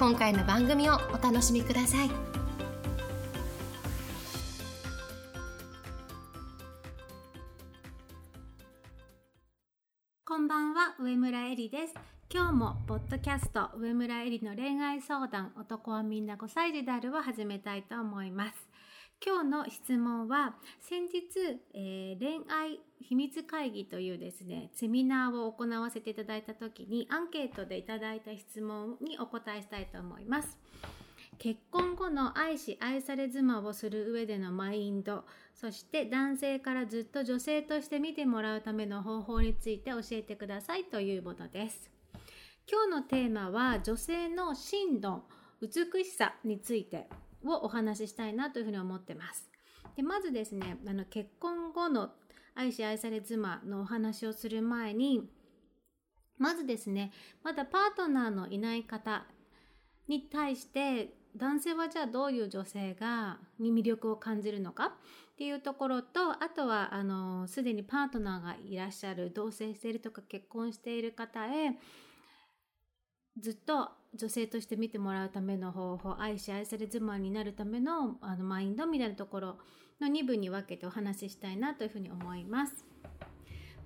今回の番組をお楽しみくださいこんばんは、上村えりです。今日もポッドキャスト上村えりの恋愛相談男はみんな5歳児であるを始めたいと思います。今日の質問は先日、えー、恋愛秘密会議というですねセミナーを行わせていただいた時にアンケートでいただいた質問にお答えしたいと思います。結婚後の愛し愛され妻をする上でのマインドそして男性からずっと女性として見てもらうための方法について教えてくださいというものです今日のテーマは女性の真の美しさについてをお話ししたいなというふうに思ってます。でまずですねあの結婚後の愛し愛され妻のお話をする前にまずですねまだパートナーのいない方に対して男性はじゃあどういう女性がに魅力を感じるのかっていうところとあとはあのすでにパートナーがいらっしゃる同棲しているとか結婚している方へずっと女性として見てもらうための方法愛し愛され妻になるためのあのマインドみたいなところの2部に分けてお話ししたいなというふうに思います。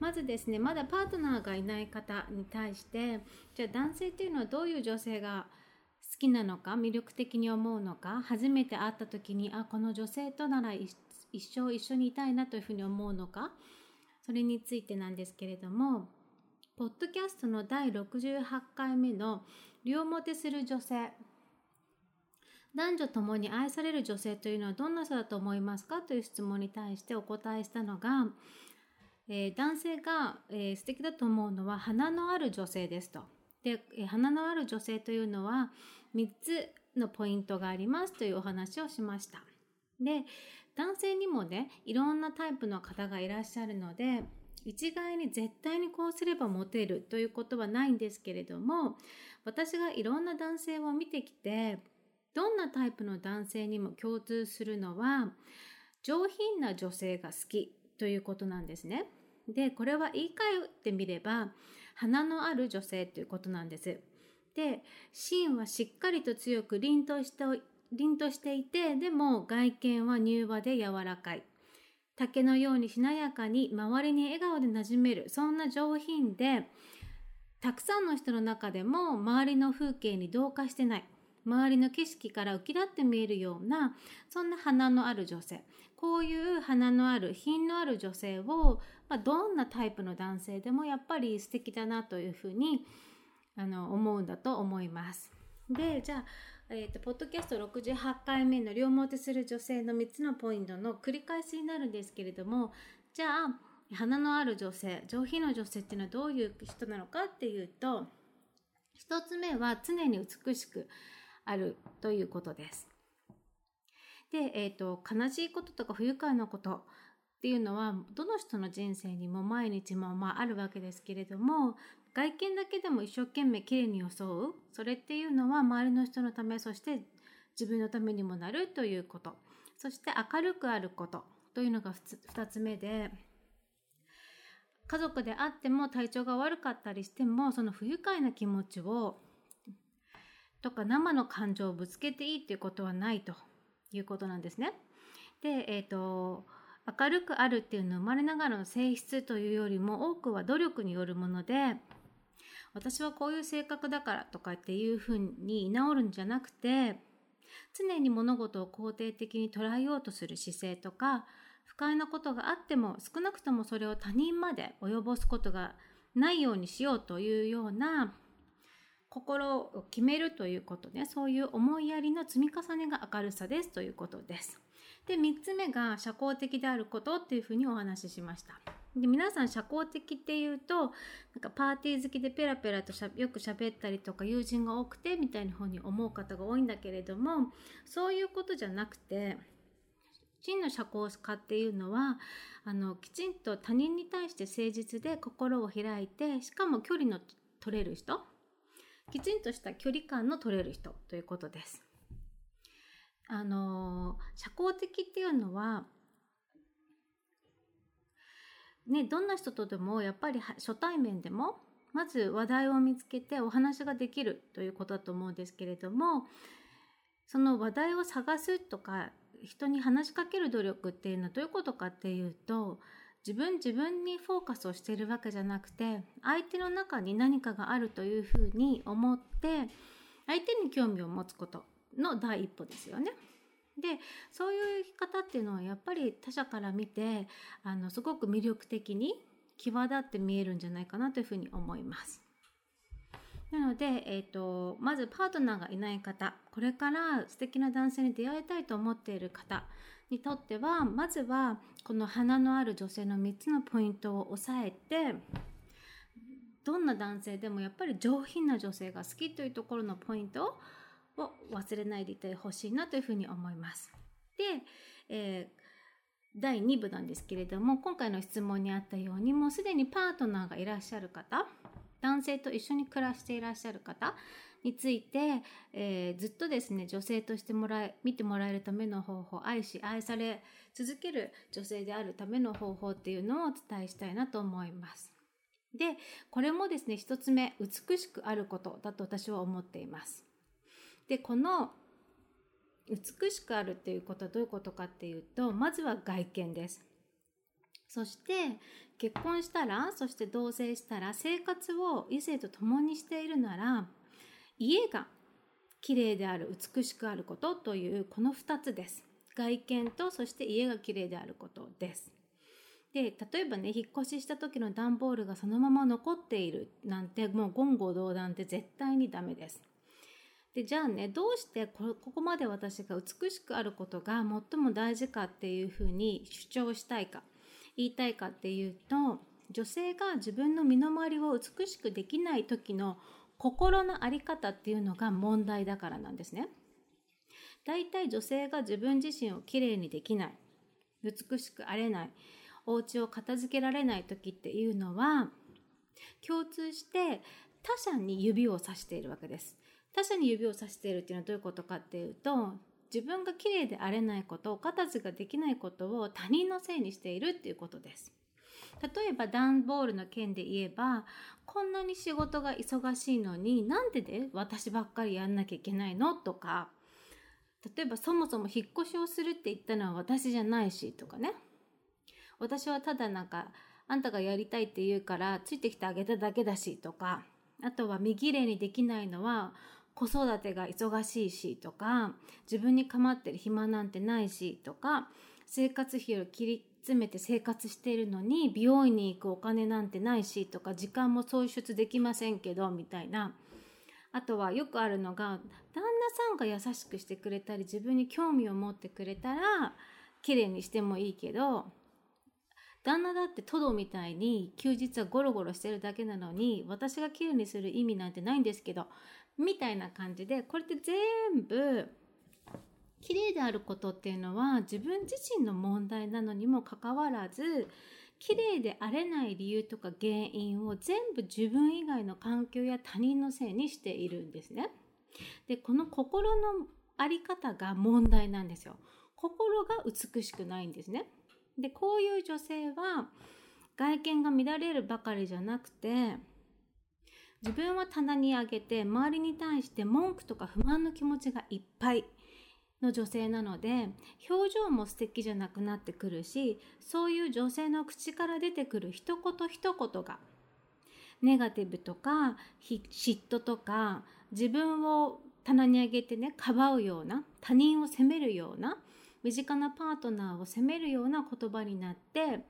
まずですねまだパートナーがいない方に対してじゃあ男性っていうのはどういう女性が好きなのか魅力的に思うのか初めて会った時にあこの女性となら一生一緒にいたいなというふうに思うのかそれについてなんですけれどもポッドキャストの第68回目の「両モテする女性」男女ともに愛される女性というのはどんな人だと思いますかという質問に対してお答えしたのが、えー、男性が、えー、素敵だと思うのは花のある女性ですと。で、えー、花のある女性というのは3つのポイントがありますというお話をしました。で男性にもねいろんなタイプの方がいらっしゃるので一概に絶対にこうすればモテるということはないんですけれども私がいろんな男性を見てきてどんなタイプの男性にも共通するのは上品な女性が好きということなんですね。でこれは言い換えてみれば花のある女性ということなんです。で芯はしっかりと強く凛として凛としていてでも外見は柔和で柔らかい竹のようにしなやかに周りに笑顔で馴染めるそんな上品でたくさんの人の中でも周りの風景に同化してない周りの景色から浮き立って見えるようなそんな花のある女性こういう花のある品のある女性を、まあ、どんなタイプの男性でもやっぱり素敵だなというふうにあの思うんだと思います。でじゃあ、えーと、ポッドキャスト68回目の両モテする女性の3つのポイントの繰り返しになるんですけれどもじゃあ花のある女性上品の女性っていうのはどういう人なのかっていうと1つ目は常に美しくあるということです。で、えーと、悲しいこととか不愉快なことっていうのはどの人の人生にも毎日もまああるわけですけれども外見だけでも一生懸命きれいに装うそれっていうのは周りの人のためそして自分のためにもなるということそして明るくあることというのが 2, つ目で家族であっても体調が悪かったりしてもその不愉快な気持ちをとか生の感情をぶつけていいっていうことはないということなんですね。で、えーと明るくあるっていうのは生まれながらの性質というよりも多くは努力によるもので私はこういう性格だからとかっていうふうに居直るんじゃなくて常に物事を肯定的に捉えようとする姿勢とか不快なことがあっても少なくともそれを他人まで及ぼすことがないようにしようというような心を決めるということねそういう思いやりの積み重ねが明るさですということです。で3つ目が社交的であることっていうふうにお話ししました。で皆さん社交的っていうとなんかパーティー好きでペラペラとしゃよく喋ったりとか友人が多くてみたいな風に思う方が多いんだけれどもそういうことじゃなくて真の社交家っていうのはあのきちんと他人に対して誠実で心を開いてしかも距離の取れる人きちんとした距離感の取れる人ということです。あの社交的っていうのはね、どんな人とでもやっぱり初対面でもまず話題を見つけてお話ができるということだと思うんですけれどもその話題を探すとか人に話しかける努力っていうのはどういうことかっていうと自分自分にフォーカスをしているわけじゃなくて相手の中に何かがあるというふうに思って相手に興味を持つことの第一歩ですよね。でそういう生き方っていうのはやっぱり他者から見てあのすごく魅力的に際立って見えるんじゃないかなというふうに思います。なので、えーと、まずパートナーがいない方これから素敵な男性に出会いたいと思っている方にとってはまずはこの花のある女性の3つのポイントを押さえてどんな男性でもやっぱり上品な女性が好きというところのポイントを忘れないでいてほしいなというふうに思います。で、えー、第2部なんですけれども今回の質問にあったようにもうすでにパートナーがいらっしゃる方男性と一緒に暮らしていらっしゃる方について、えー、ずっとですね女性としてもらえ見てもらえるための方法愛し愛され続ける女性であるための方法っていうのをお伝えしたいなと思います。でこれもですね1つ目美しくあることだと私は思っています。でこの美しくあるっていうことはどういうことかっていうとまずは外見ですそして結婚したらそして同棲したら生活を異性と共にしているなら家が綺麗である美しくあることというこの2つです。外見とそして家が綺麗であることです。で例えばね引っ越しした時の段ボールがそのまま残っているなんてもう言語道断って絶対にダメです。でじゃあねどうしてここまで私が美しくあることが最も大事かっていうふうに主張したいか。言いたいかっていうと女性が自分の身の回りを美しくできない時の心の在り方っていうのが問題だからなんですね。だいたい女性が自分自身をきれいにできない美しくあれないお家を片付けられない時っていうのは共通して他者に指をさしているわけです。他者に指をさしているっていうのはどういうことかっていうと自分が綺麗であれないことお片付けができないことを他人のせいにしているっていうことです。例えば段ボールの件で言えばこんなに仕事が忙しいのになんでで私ばっかりやんなきゃいけないのとか。例えばそもそも引っ越しをするって言ったのは私じゃないしとかね。私はただなんかあんたがやりたいって言うからついてきてあげただけだしとか。あとは身綺麗にできないのは子育てが忙しいしとか自分に構ってる暇なんてないしとか生活費を切り詰めて生活しているのに美容院に行くお金なんてないしとか時間も創出できませんけどみたいな。あとはよくあるのが旦那さんが優しくしてくれたり自分に興味を持ってくれたら綺麗にしてもいいけど旦那だってトドみたいに休日はゴロゴロしてるだけなのに私が綺麗にする意味なんてないんですけどみたいな感じでこれって全部綺麗であることっていうのは自分自身の問題なのにもかかわらず綺麗であれない理由とか原因を全部自分以外の環境や他人のせいにしているんですね。でこの心の在り方が問題なんですよ。心が美しくないんですね。でこういう女性は外見が乱れるばかりじゃなくて自分は棚に上げて周りに対して文句とか不満の気持ちがいっぱいの女性なので表情も素敵じゃなくなってくるしそういう女性の口から出てくる一言一言がネガティブとか嫉妬とか自分を棚に上げてねかばうような他人を責めるような身近なパートナーを責めるような言葉になって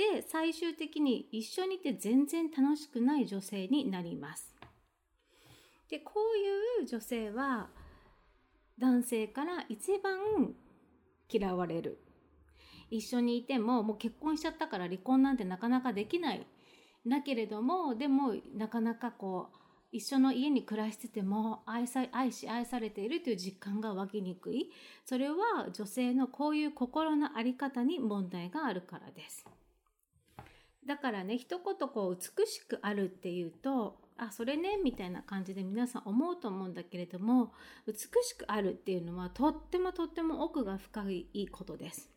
で最終的に一緒にいて全然楽しくない女性になります。でこういう女性は男性から一番嫌われる。一緒にいてももう結婚しちゃったから離婚なんてなかなかできない。だけれどもでもなかなかこう一緒の家に暮らしてても愛さ愛し愛されているという実感が湧きにくい。それは女性のこういう心の在り方に問題があるからです。だからね一言こう美しくあるっていうとあそれねみたいな感じで皆さん思うと思うんだけれども美しくあるっていうのはとってもとっても奥が深いことです。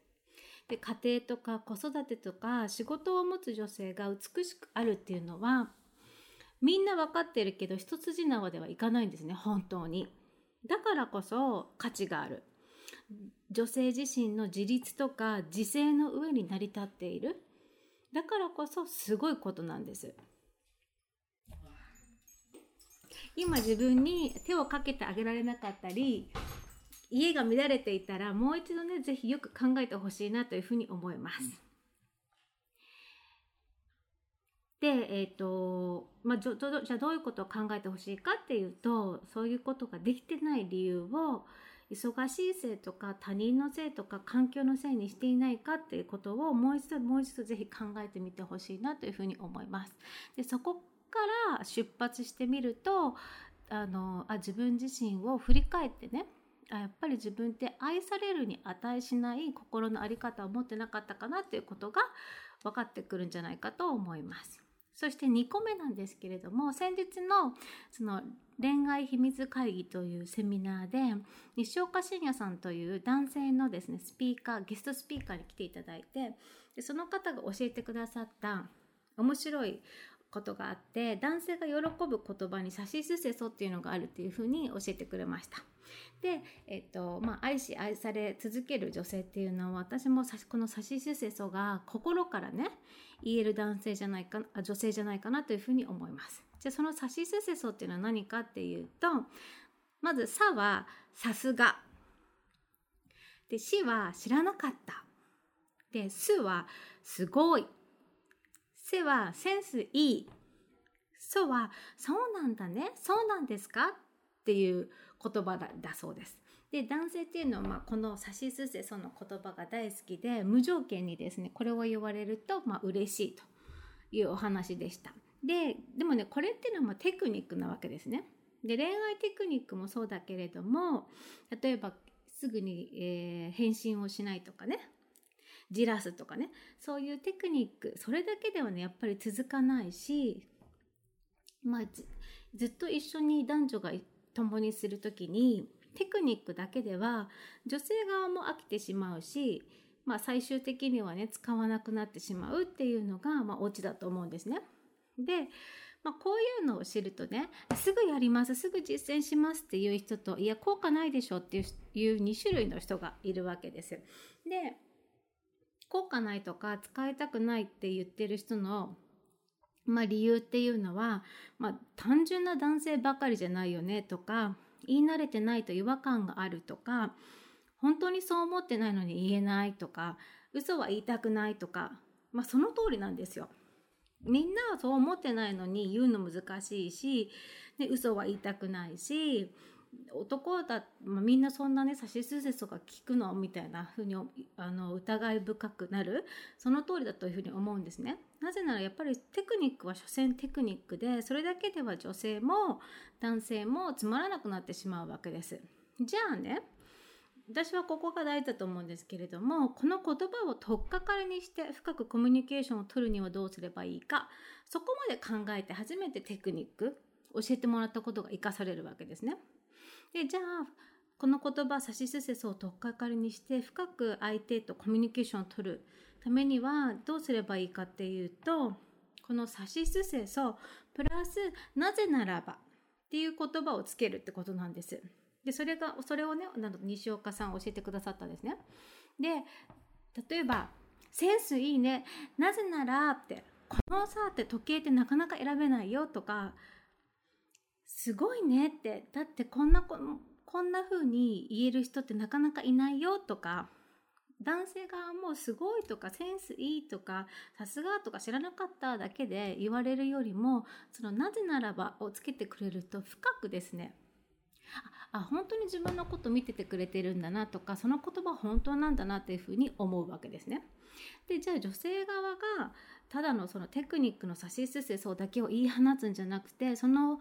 で家庭とか子育てとか仕事を持つ女性が美しくあるっていうのはみんな分かってるけど一筋縄ではいかないんですね本当に。だからこそ価値がある。女性自身の自立とか自制の上に成り立っている。だからこそすごいことなんです今自分に手をかけてあげられなかったり家が乱れていたらもう一度ね是非よく考えてほしいなというふうに思います。で、えーとまあ、じゃあどういうことを考えてほしいかっていうとそういうことができてない理由を忙しいせいとか他人のせいとか環境のせいにしていないかっていうことをもう一度もう一度ぜひ考えてみてほしいなというふうに思います。でそこから出発してみるとあのあ自分自身を振り返ってねあやっぱり自分って愛されるに値しない心の在り方を持ってなかったかなっていうことが分かってくるんじゃないかと思います。そして2個目なんですけれども先日のその恋愛秘密会議というセミナーで西岡信也さんという男性のですねスピーカーゲストスピーカーに来ていただいてでその方が教えてくださった面白いことがあって男性が喜ぶ言葉に「さしすせそ」っていうのがあるっていうふうに教えてくれました。で、えっとまあ、愛し愛され続ける女性っていうのは私もこの「さしすせそ」が心からね言える男性じゃないかあ女性じゃないかなというふうに思います。じゃあその「さしすせそ」っていうのは何かっていうとまず「さ」は「さすが」で「し」は「知らなかった」で「す」は「すごい」せはセンスいい。そはそうなんだね。そうなんですかっていう言葉だそうです。で男性っていうのは、まあ、この「さしすせそ」の言葉が大好きで無条件にですねこれを言われると、まあ嬉しいというお話でした。ででもねこれっていうのはテクニックなわけですね。で恋愛テクニックもそうだけれども例えばすぐに、えー、返信をしないとかねじらすとかねそういうテクニックそれだけではねやっぱり続かないしまあずっと一緒に男女が共にする時にテクニックだけでは女性側も飽きてしまうし、まあ、最終的にはね使わなくなってしまうっていうのが、まあ、オチだと思うんですね。で、まあ、こういうのを知るとねすぐやりますすぐ実践しますっていう人といや効果ないでしょっていう2種類の人がいるわけです。で効果ないとか使いたくないって言ってる人のまあ、理由っていうのは、まあ、単純な男性ばかりじゃないよねとか言い慣れてないと違和感があるとか本当にそう思ってないのに言えないとか嘘は言いたくないとか、まあ、その通りなんですよ。みんなはそう思ってないのに言うの難しいし、ね、嘘は言いたくないし男だ、まあ、みんなそんなねさしすせそが聞くのみたいなふうにあの疑い深くなるその通りだというふうに思うんですね。なぜならやっぱりテクニックは所詮テクニックでそれだけでは女性も男性もつまらなくなってしまうわけです。じゃあね私はここが大事だと思うんですけれどもこの言葉を取っかかりにして深くコミュニケーションを取るにはどうすればいいかそこまで考えて初めてテクニック教えてもらったことが生かされるわけですね。でじゃあこの言葉「さしすせそ」を取っかかりにして深く相手とコミュニケーションを取るためにはどうすればいいかっていうとこの「さしすせそ」プラス「なぜならば」っていう言葉をつけるってことなんです。でそれがそれをね西岡さん教えてくださったんですね。で例えば「センスいいねなぜなら」って「このさ」って時計ってなかなか選べないよとかすごいねってだってこんなここんな風に言える人ってなかなかいないよとか男性側もすごいとかセンスいいとかさすがとか知らなかっただけで言われるよりもそのなぜならばをつけてくれると深くですねあ本当に自分のこと見ててくれてるんだなとかその言葉本当なんだなっていうふうに思うわけですね。でじゃあ女性側がただのそのテクニックの指しすせそうだけを言い放つんじゃなくてその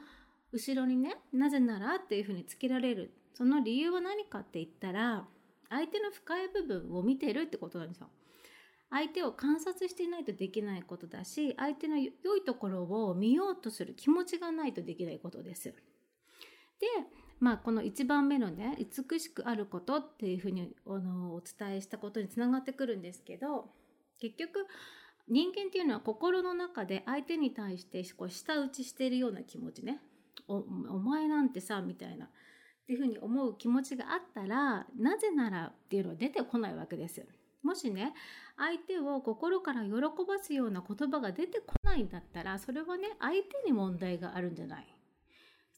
後ろにねなぜならっていうふうにつけられるその理由は何かって言ったら相手の深い部分を見てるってことなんですよ。相手を観察していないとできないことだし相手の良いところを見ようとする気持ちがないとできないことです。でまあこの1番目のね美しくあることっていうふうにあのお伝えしたことにつながってくるんですけど結局人間っていうのは心の中で相手に対してこう舌打ちしているような気持ちね。おお前なんてさみたいな。っていうふうに思う気持ちがあったらなぜならっていうのは出てこないわけです。もしね相手を心から喜ばすような言葉が出てこないんだったらそれはね相手に問題があるんじゃない。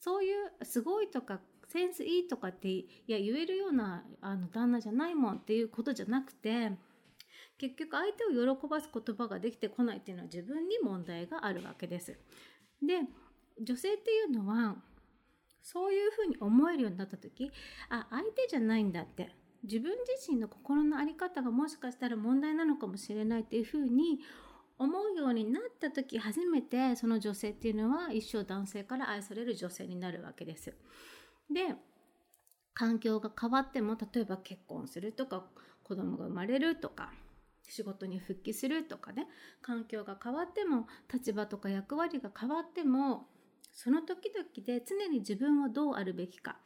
そういうすごいとかセンスいいとかっていや言えるようなあの旦那じゃないもんっていうことじゃなくて結局相手を喜ばす言葉ができてこないっていうのは自分に問題があるわけです。で女性っていうのはそういうふうに思えるようになった時あ相手じゃないんだって自分自身の心の在り方がもしかしたら問題なのかもしれないっていうふうに思うようになった時初めてその女性っていうのは一生男性から愛される女性になるわけです。で環境が変わっても例えば結婚するとか子供が生まれるとか仕事に復帰するとかね環境が変わっても立場とか役割が変わってもその時々で常に自分はどうあるべきか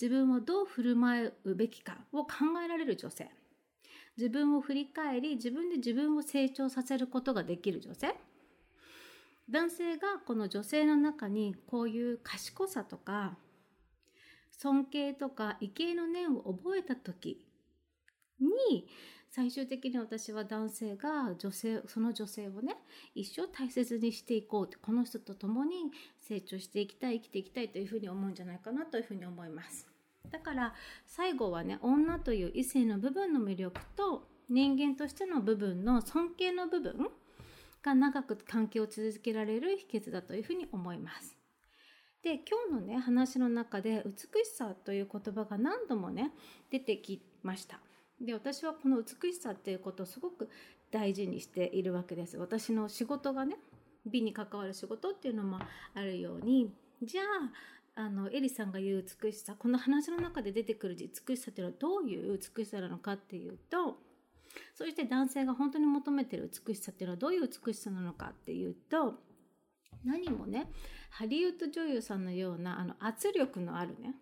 自分をどう振る舞うべきかを考えられる女性自分を振り返り自分で自分を成長させることができる女性男性がこの女性の中にこういう賢さとか尊敬とか畏敬の念を覚えた時に最終的に私は男性が女性その女性をね一生大切にしていこうってこの人と共に成長していきたい生きていきたいというふうに思うんじゃないかなというふうに思います。だから最後はね女という異性の部分の魅力と人間としての部分の尊敬の部分が長く関係を続けられる秘訣だというふうに思います。で今日のね話の中で美しさという言葉が何度もね出てきました。で私はこの美しさっていうことをすごく大事にしているわけです。私の仕事がね美に関わる仕事っていうのもあるように。じゃああのエリさんが言う美しさこの話の中で出てくる美しさっていうのはどういう美しさなのかっていうとそして男性が本当に求めてる美しさっていうのはどういう美しさなのかっていうと何もねハリウッド女優さんのようなあの圧力のあるね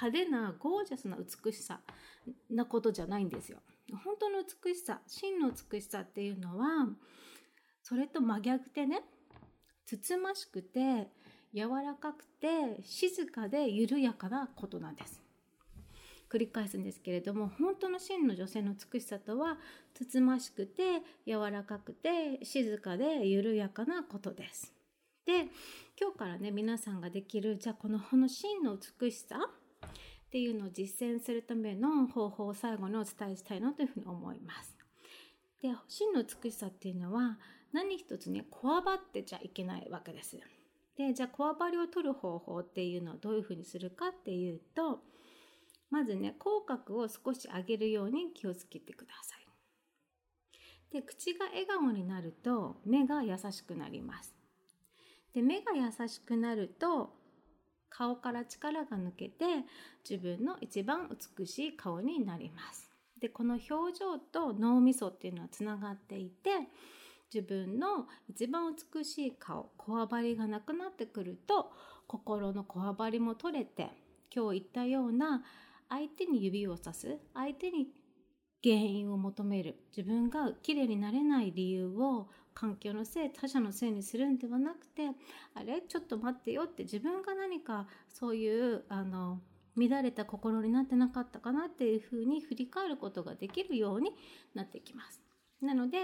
派手なゴージャスな美しさなことじゃないんですよ。本当の美しさ真の美しさっていうのはそれと真逆でねつつましくて柔らかくて静かで緩やかなことなんです。繰り返すんですけれども本当の真の女性の美しさとはつつましくて柔らかくて静かで緩やかなことです。で今日からね皆さんができるじゃあこのこの真の美しさっていうのを実践するための方法を最後にお伝えしたいなというふうに思います。で真の美しさっていうのは何一つねこわばってちゃいけないわけです。でじゃあこわばりを取る方法っていうのはどういうふうにするかっていうとまずね口角を少し上げるように気をつけてください。で口が笑顔になると目が優しくなります。で目が優しくなると顔から力が抜けて自分の一番美しい顔になります。でこの表情と脳みそっていうのはつながっていて自分の一番美しい顔こわばりがなくなってくると心のこわばりも取れて今日言ったような相手に指をさす相手に原因を求める自分が綺麗になれない理由を環境のせい他者のせいにするんではなくてあれ？ちょっと待ってよって自分が何かそういうあの乱れた心になってなかったかなっていうふうに振り返ることができるようになってきます。なので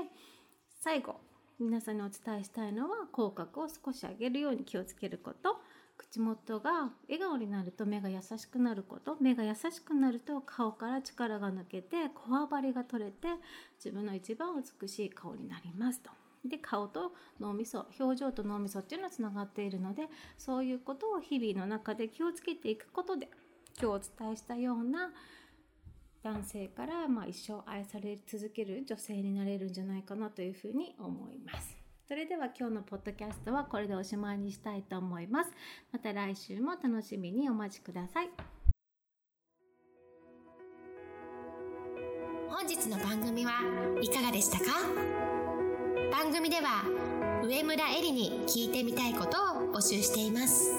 最後皆さんにお伝えしたいのは口角を少し上げるように気をつけること口元が笑顔になると目が優しくなること目が優しくなると顔から力が抜けてこわばりが取れて自分の一番美しい顔になりますと。で顔と脳みそ表情と脳みそっていうのはつながっているのでそういうことを日々の中で気をつけていくことで今日お伝えしたような男性からまあ一生愛され続ける女性になれるんじゃないかなというふうに思います。それでは今日のポッドキャストはこれでおしまいにしたいと思います。また来週も楽しみにお待ちください。本日の番組はいかがでしたか？番組では上村えりに聞いてみたいことを募集しています。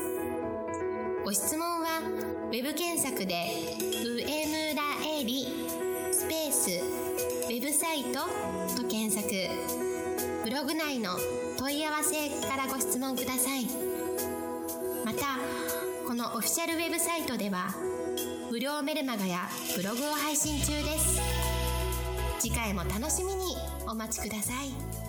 ご質問はウェブ検索で「上村えり」スペース「ウェブサイト」と検索。ブログ内の問い合わせからご質問ください。またこのオフィシャルウェブサイトでは無料メルマガやブログを配信中です。次回も楽しみにお待ちください。